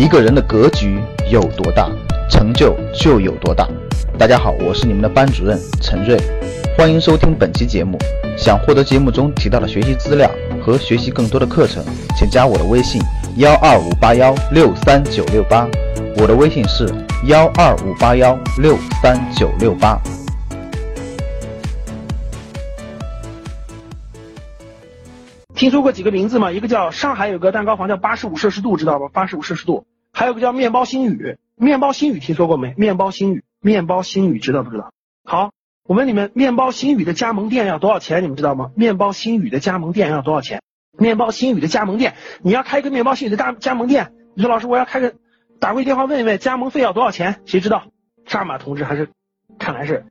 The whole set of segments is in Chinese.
一个人的格局有多大，成就就有多大。大家好，我是你们的班主任陈瑞，欢迎收听本期节目。想获得节目中提到的学习资料和学习更多的课程，请加我的微信幺二五八幺六三九六八。我的微信是幺二五八幺六三九六八。听说过几个名字吗？一个叫上海有个蛋糕房叫八十五摄氏度，知道吧？八十五摄氏度，还有个叫面包新语，面包新语听说过没？面包新语，面包新语知道不知道？好，我问你们，面包新语的加盟店要多少钱？你们知道吗？面包新语的加盟店要多少钱？面包新语的加盟店，你要开一个面包新语的加加盟店，你说老师我要开个，打过去电话问一问加盟费要多少钱？谁知道？扎马同志还是看来是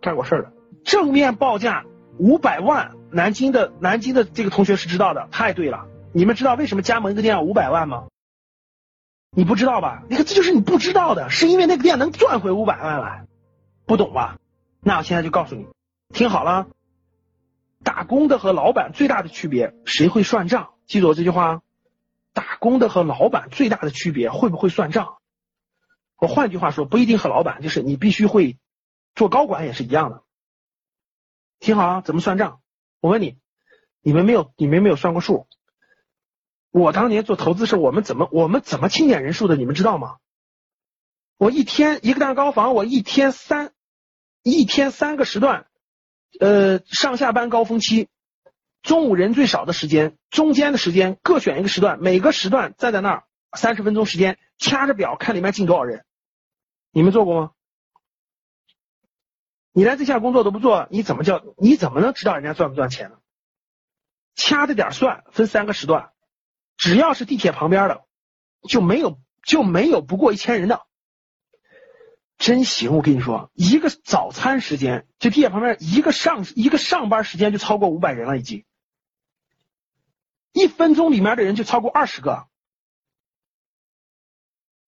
干过事儿的，正面报价五百万。南京的南京的这个同学是知道的，太对了。你们知道为什么加盟一个店要五百万吗？你不知道吧？你看这就是你不知道的，是因为那个店能赚回五百万来，不懂吧？那我现在就告诉你，听好了，打工的和老板最大的区别，谁会算账？记住我这句话，打工的和老板最大的区别，会不会算账？我换句话说，不一定和老板，就是你必须会做高管也是一样的。听好啊，怎么算账？我问你，你们没有你们没有算过数？我当年做投资时，我们怎么我们怎么清点人数的？你们知道吗？我一天一个蛋糕房，我一天三一天三个时段，呃，上下班高峰期，中午人最少的时间，中间的时间各选一个时段，每个时段站在那儿三十分钟时间，掐着表看里面进多少人。你们做过吗？你连这项工作都不做，你怎么叫？你怎么能知道人家赚不赚钱呢？掐着点算，分三个时段，只要是地铁旁边的，就没有就没有不过一千人的，真行！我跟你说，一个早餐时间，就地铁旁边一个上一个上班时间就超过五百人了，已经，一分钟里面的人就超过二十个，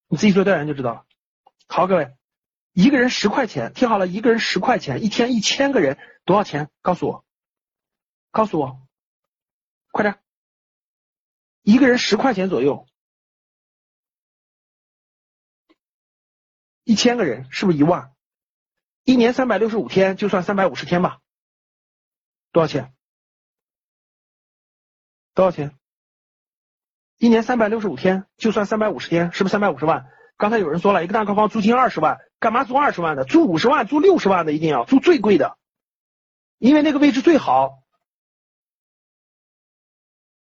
你自己做调研就知道了。好，各位。一个人十块钱，听好了，一个人十块钱，一天一千个人，多少钱？告诉我，告诉我，快点！一个人十块钱左右，一千个人是不是一万？一年三百六十五天，就算三百五十天吧，多少钱？多少钱？一年三百六十五天，就算三百五十天，是不是三百五十万？刚才有人说了一个蛋糕房租金二十万，干嘛租二十万的？租五十万、租六十万的一定要租最贵的，因为那个位置最好。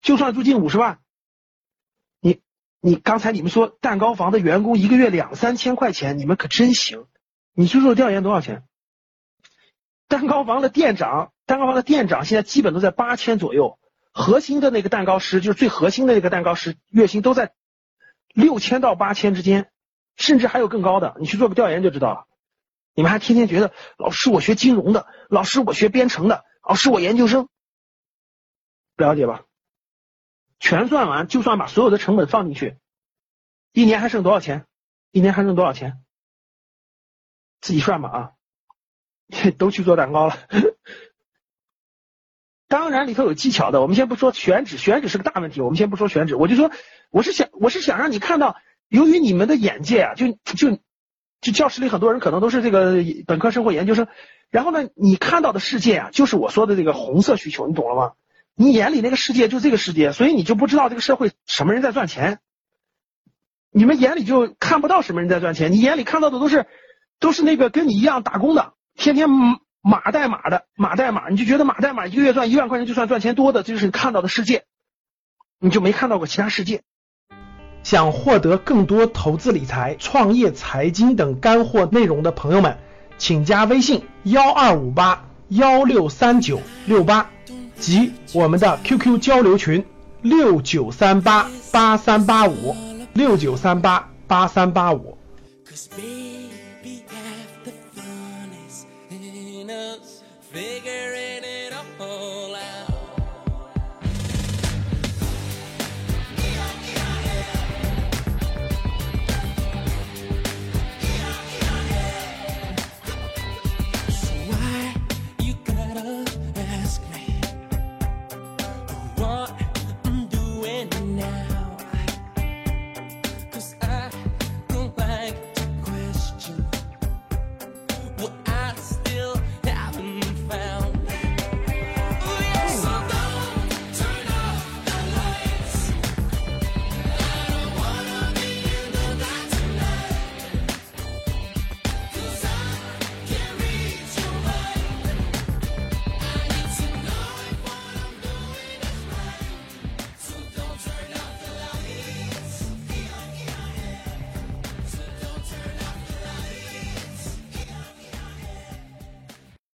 就算租金五十万，你刚才你们说蛋糕房的员工一个月两三千块钱，你们可真行。你去做调研多少钱？蛋糕房的店长，蛋糕房的店长现在基本都在八千左右，核心的那个蛋糕师就是最核心的那个蛋糕师，月薪都在六千到八千之间。甚至还有更高的，你去做个调研就知道了。你们还天天觉得老师我学金融的，老师我学编程的，老师我研究生，不了解吧？全算完，就算把所有的成本放进去，一年还剩多少钱？一年还剩多少钱？自己算吧啊！都去做蛋糕了。当然里头有技巧的，我们先不说选址，选址是个大问题，我们先不说选址，我就说我是想我是想让你看到。由于你们的眼界啊，就就就教室里很多人可能都是这个本科生或研究生，然后呢，你看到的世界啊，就是我说的这个红色需求，你懂了吗？你眼里那个世界就这个世界，所以你就不知道这个社会什么人在赚钱，你们眼里就看不到什么人在赚钱，你眼里看到的都是都是那个跟你一样打工的，天天码代码的码代码，你就觉得码代码一个月赚一万块钱就算赚钱多的，这就是你看到的世界，你就没看到过其他世界。想获得更多投资理财、创业财经等干货内容的朋友们，请加微信幺二五八幺六三九六八及我们的 QQ 交流群六九三八八三八五六九三八八三八五。Figure